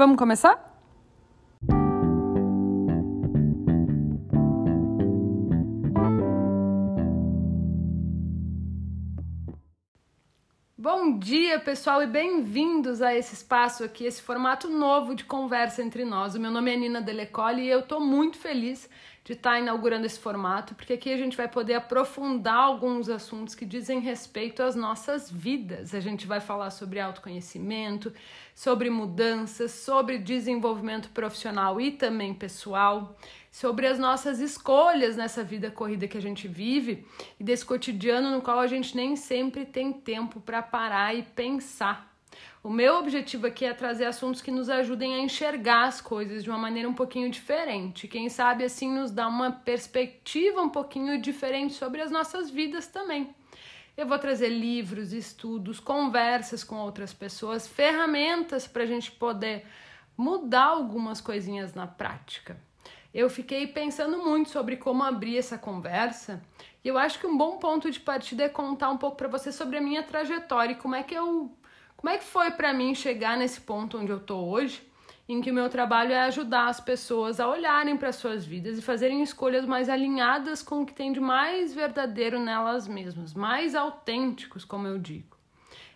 Vamos começar? Bom dia, pessoal, e bem-vindos a esse espaço aqui, esse formato novo de conversa entre nós. O meu nome é Nina Delecole e eu estou muito feliz de estar tá inaugurando esse formato, porque aqui a gente vai poder aprofundar alguns assuntos que dizem respeito às nossas vidas. A gente vai falar sobre autoconhecimento, sobre mudanças, sobre desenvolvimento profissional e também pessoal, sobre as nossas escolhas nessa vida corrida que a gente vive e desse cotidiano no qual a gente nem sempre tem tempo para parar e pensar o meu objetivo aqui é trazer assuntos que nos ajudem a enxergar as coisas de uma maneira um pouquinho diferente. Quem sabe assim nos dá uma perspectiva um pouquinho diferente sobre as nossas vidas também. Eu vou trazer livros, estudos, conversas com outras pessoas, ferramentas para a gente poder mudar algumas coisinhas na prática. Eu fiquei pensando muito sobre como abrir essa conversa e eu acho que um bom ponto de partida é contar um pouco para você sobre a minha trajetória e como é que eu como é que foi para mim chegar nesse ponto onde eu tô hoje, em que o meu trabalho é ajudar as pessoas a olharem para suas vidas e fazerem escolhas mais alinhadas com o que tem de mais verdadeiro nelas mesmas, mais autênticos, como eu digo.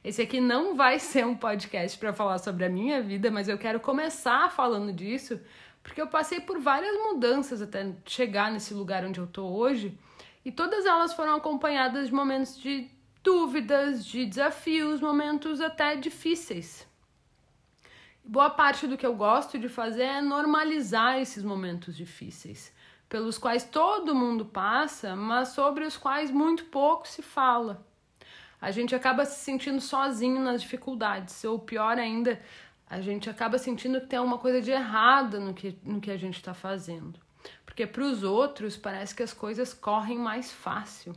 Esse aqui não vai ser um podcast para falar sobre a minha vida, mas eu quero começar falando disso, porque eu passei por várias mudanças até chegar nesse lugar onde eu tô hoje, e todas elas foram acompanhadas de momentos de dúvidas, de desafios, momentos até difíceis. Boa parte do que eu gosto de fazer é normalizar esses momentos difíceis, pelos quais todo mundo passa, mas sobre os quais muito pouco se fala. A gente acaba se sentindo sozinho nas dificuldades, ou pior ainda, a gente acaba sentindo que tem alguma coisa de errada no que, no que a gente está fazendo. Porque para os outros parece que as coisas correm mais fácil.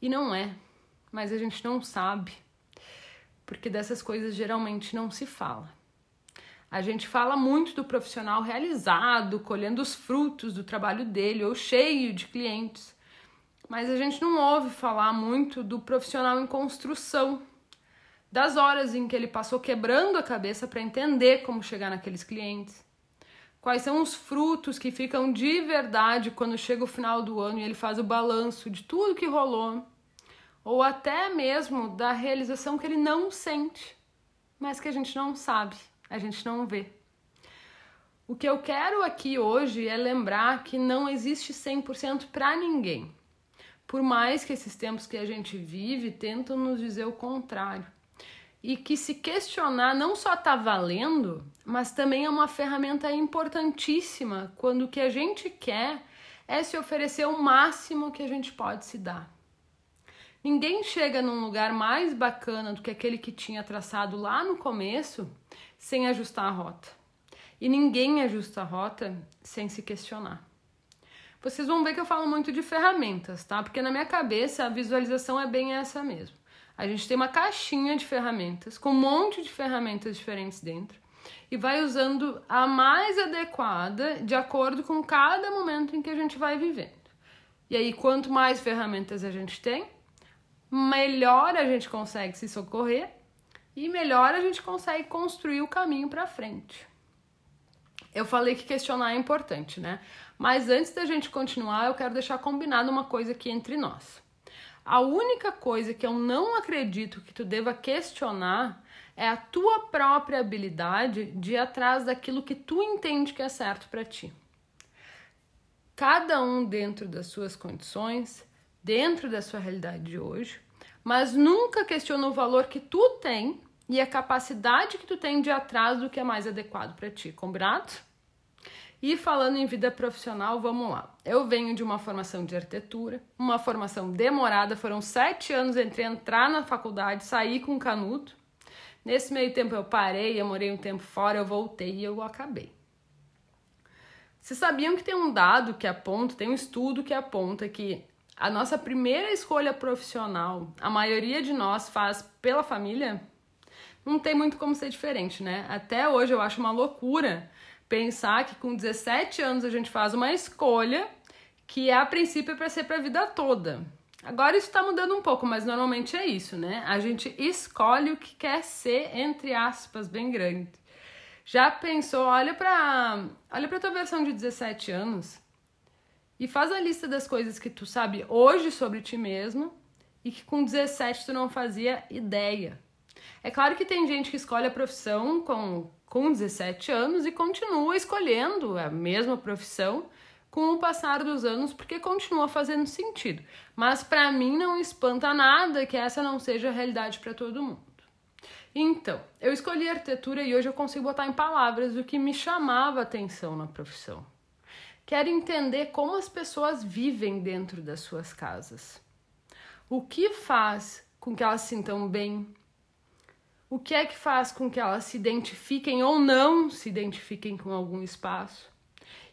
E não é mas a gente não sabe, porque dessas coisas geralmente não se fala. A gente fala muito do profissional realizado, colhendo os frutos do trabalho dele ou cheio de clientes, mas a gente não ouve falar muito do profissional em construção, das horas em que ele passou quebrando a cabeça para entender como chegar naqueles clientes. Quais são os frutos que ficam de verdade quando chega o final do ano e ele faz o balanço de tudo que rolou ou até mesmo da realização que ele não sente, mas que a gente não sabe, a gente não vê. O que eu quero aqui hoje é lembrar que não existe 100% para ninguém. Por mais que esses tempos que a gente vive tentam nos dizer o contrário. E que se questionar não só está valendo, mas também é uma ferramenta importantíssima quando o que a gente quer é se oferecer o máximo que a gente pode se dar. Ninguém chega num lugar mais bacana do que aquele que tinha traçado lá no começo sem ajustar a rota. E ninguém ajusta a rota sem se questionar. Vocês vão ver que eu falo muito de ferramentas, tá? Porque na minha cabeça a visualização é bem essa mesmo. A gente tem uma caixinha de ferramentas com um monte de ferramentas diferentes dentro e vai usando a mais adequada de acordo com cada momento em que a gente vai vivendo. E aí, quanto mais ferramentas a gente tem, melhor a gente consegue se socorrer e melhor a gente consegue construir o caminho para frente. Eu falei que questionar é importante, né? Mas antes da gente continuar, eu quero deixar combinado uma coisa aqui entre nós. A única coisa que eu não acredito que tu deva questionar é a tua própria habilidade de ir atrás daquilo que tu entende que é certo para ti. Cada um dentro das suas condições dentro da sua realidade de hoje, mas nunca questiona o valor que tu tem e a capacidade que tu tem de ir atrás do que é mais adequado para ti, combinado? E falando em vida profissional, vamos lá. Eu venho de uma formação de arquitetura, uma formação demorada, foram sete anos entre entrar na faculdade, sair com canudo. Nesse meio tempo eu parei, eu morei um tempo fora, eu voltei e eu acabei. Vocês sabiam que tem um dado que aponta, tem um estudo que aponta que a nossa primeira escolha profissional, a maioria de nós faz pela família, não tem muito como ser diferente, né? Até hoje eu acho uma loucura pensar que com 17 anos a gente faz uma escolha que é a princípio para ser para a vida toda. Agora isso está mudando um pouco, mas normalmente é isso, né? A gente escolhe o que quer ser, entre aspas, bem grande. Já pensou, olha para, olha para tua versão de 17 anos e faz a lista das coisas que tu sabe hoje sobre ti mesmo e que com 17 tu não fazia ideia. É claro que tem gente que escolhe a profissão com, com 17 anos e continua escolhendo a mesma profissão com o passar dos anos, porque continua fazendo sentido. Mas para mim não espanta nada que essa não seja a realidade para todo mundo. Então, eu escolhi arquitetura e hoje eu consigo botar em palavras o que me chamava atenção na profissão. Quero entender como as pessoas vivem dentro das suas casas. O que faz com que elas se sintam bem? O que é que faz com que elas se identifiquem ou não se identifiquem com algum espaço?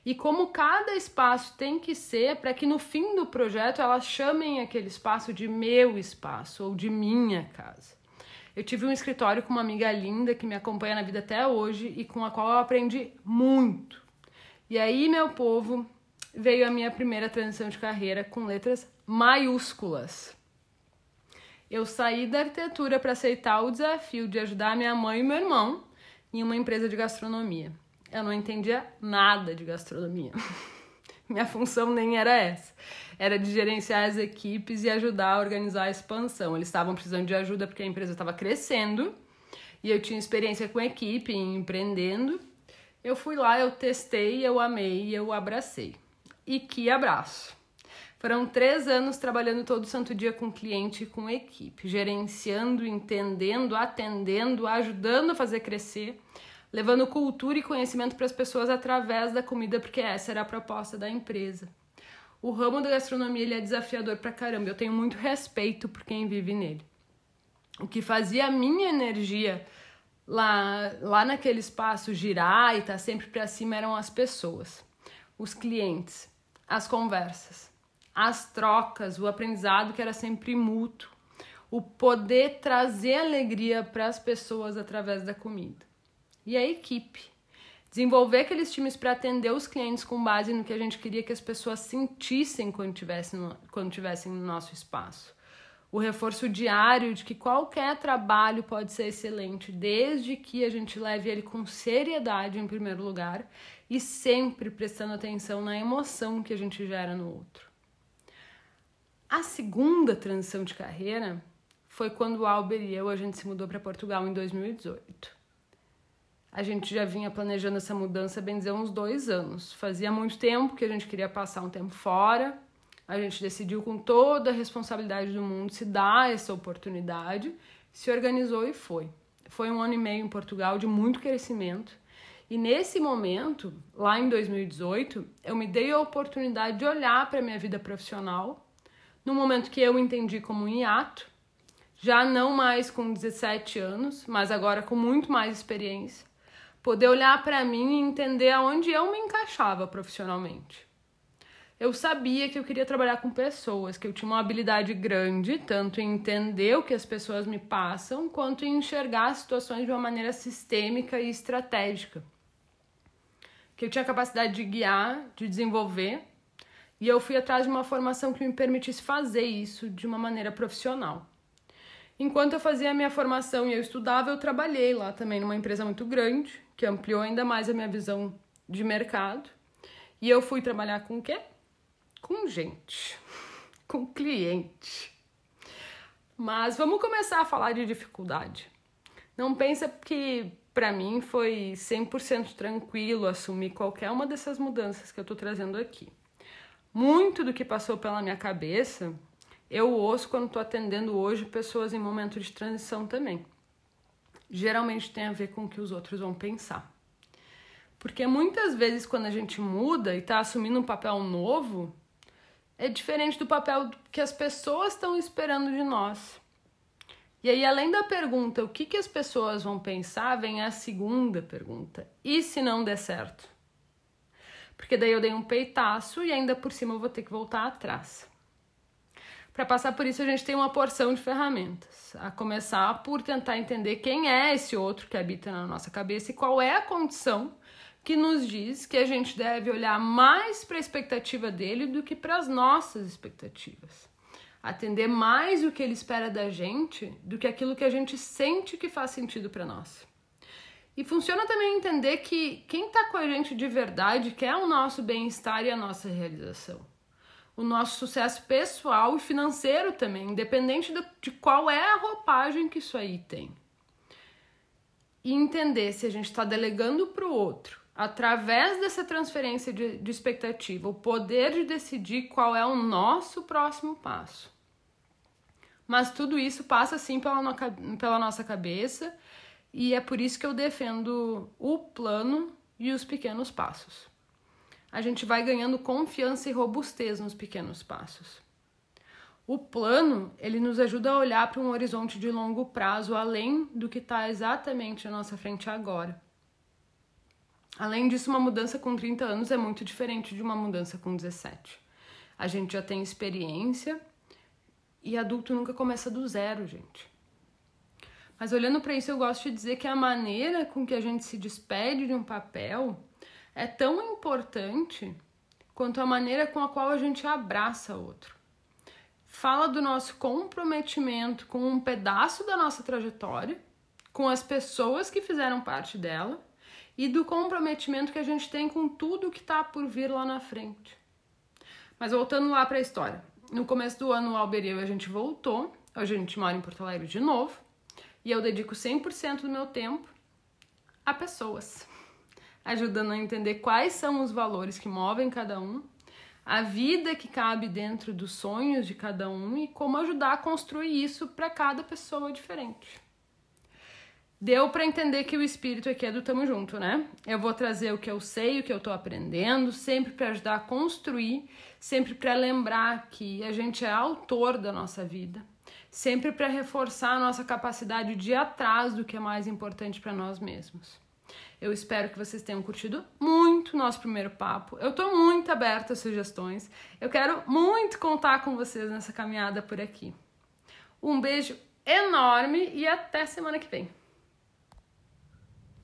e como cada espaço tem que ser para que no fim do projeto elas chamem aquele espaço de meu espaço ou de minha casa. Eu tive um escritório com uma amiga linda que me acompanha na vida até hoje e com a qual eu aprendi muito. E aí, meu povo, veio a minha primeira transição de carreira com letras maiúsculas. Eu saí da arquitetura para aceitar o desafio de ajudar minha mãe e meu irmão em uma empresa de gastronomia eu não entendia nada de gastronomia. Minha função nem era essa. Era de gerenciar as equipes e ajudar a organizar a expansão. Eles estavam precisando de ajuda porque a empresa estava crescendo e eu tinha experiência com equipe, empreendendo. Eu fui lá, eu testei, eu amei, eu abracei. E que abraço! Foram três anos trabalhando todo santo dia com cliente e com equipe, gerenciando, entendendo, atendendo, ajudando a fazer crescer levando cultura e conhecimento para as pessoas através da comida, porque essa era a proposta da empresa. O ramo da gastronomia ele é desafiador pra caramba, eu tenho muito respeito por quem vive nele. O que fazia a minha energia lá, lá naquele espaço girar e estar tá sempre para cima eram as pessoas, os clientes, as conversas, as trocas, o aprendizado que era sempre mútuo, o poder trazer alegria para as pessoas através da comida e a equipe. Desenvolver aqueles times para atender os clientes com base no que a gente queria que as pessoas sentissem quando tivessem no, quando tivessem no nosso espaço. O reforço diário de que qualquer trabalho pode ser excelente, desde que a gente leve ele com seriedade em primeiro lugar e sempre prestando atenção na emoção que a gente gera no outro. A segunda transição de carreira foi quando o Albert e eu a gente se mudou para Portugal em 2018 a gente já vinha planejando essa mudança, bem dizer, uns dois anos. Fazia muito tempo que a gente queria passar um tempo fora. A gente decidiu com toda a responsabilidade do mundo se dar essa oportunidade, se organizou e foi. Foi um ano e meio em Portugal de muito crescimento. E nesse momento, lá em 2018, eu me dei a oportunidade de olhar para a minha vida profissional, no momento que eu entendi como um hiato, já não mais com 17 anos, mas agora com muito mais experiência poder olhar para mim e entender aonde eu me encaixava profissionalmente. Eu sabia que eu queria trabalhar com pessoas, que eu tinha uma habilidade grande, tanto em entender o que as pessoas me passam, quanto em enxergar as situações de uma maneira sistêmica e estratégica. Que eu tinha capacidade de guiar, de desenvolver, e eu fui atrás de uma formação que me permitisse fazer isso de uma maneira profissional. Enquanto eu fazia a minha formação e eu estudava, eu trabalhei lá também numa empresa muito grande, que ampliou ainda mais a minha visão de mercado. E eu fui trabalhar com o quê? Com gente, com cliente. Mas vamos começar a falar de dificuldade. Não pensa que para mim foi 100% tranquilo assumir qualquer uma dessas mudanças que eu estou trazendo aqui. Muito do que passou pela minha cabeça, eu ouço quando estou atendendo hoje pessoas em momento de transição também geralmente tem a ver com o que os outros vão pensar. Porque muitas vezes, quando a gente muda e está assumindo um papel novo, é diferente do papel que as pessoas estão esperando de nós. E aí, além da pergunta o que, que as pessoas vão pensar, vem a segunda pergunta: e se não der certo? Porque daí eu dei um peitaço e ainda por cima eu vou ter que voltar atrás. Para passar por isso, a gente tem uma porção de ferramentas. A começar por tentar entender quem é esse outro que habita na nossa cabeça e qual é a condição que nos diz que a gente deve olhar mais para a expectativa dele do que para as nossas expectativas. Atender mais o que ele espera da gente do que aquilo que a gente sente que faz sentido para nós. E funciona também entender que quem está com a gente de verdade quer o nosso bem-estar e a nossa realização. O nosso sucesso pessoal e financeiro também, independente de qual é a roupagem que isso aí tem. E entender se a gente está delegando para o outro, através dessa transferência de, de expectativa, o poder de decidir qual é o nosso próximo passo. Mas tudo isso passa sim pela, no, pela nossa cabeça e é por isso que eu defendo o plano e os pequenos passos. A gente vai ganhando confiança e robustez nos pequenos passos. O plano, ele nos ajuda a olhar para um horizonte de longo prazo, além do que está exatamente à nossa frente agora. Além disso, uma mudança com 30 anos é muito diferente de uma mudança com 17. A gente já tem experiência e adulto nunca começa do zero, gente. Mas olhando para isso, eu gosto de dizer que a maneira com que a gente se despede de um papel é tão importante quanto a maneira com a qual a gente abraça outro. Fala do nosso comprometimento com um pedaço da nossa trajetória, com as pessoas que fizeram parte dela e do comprometimento que a gente tem com tudo que está por vir lá na frente. Mas voltando lá para a história. No começo do ano, o Alber eu, a gente voltou. A gente mora em Porto Alegre de novo. E eu dedico 100% do meu tempo a pessoas, ajudando a entender quais são os valores que movem cada um, a vida que cabe dentro dos sonhos de cada um e como ajudar a construir isso para cada pessoa diferente. Deu para entender que o espírito aqui é do tamo junto, né? Eu vou trazer o que eu sei, o que eu tô aprendendo, sempre para ajudar a construir, sempre para lembrar que a gente é autor da nossa vida sempre para reforçar a nossa capacidade de ir atrás do que é mais importante para nós mesmos. Eu espero que vocês tenham curtido muito nosso primeiro papo. Eu estou muito aberta a sugestões. Eu quero muito contar com vocês nessa caminhada por aqui. Um beijo enorme e até semana que vem.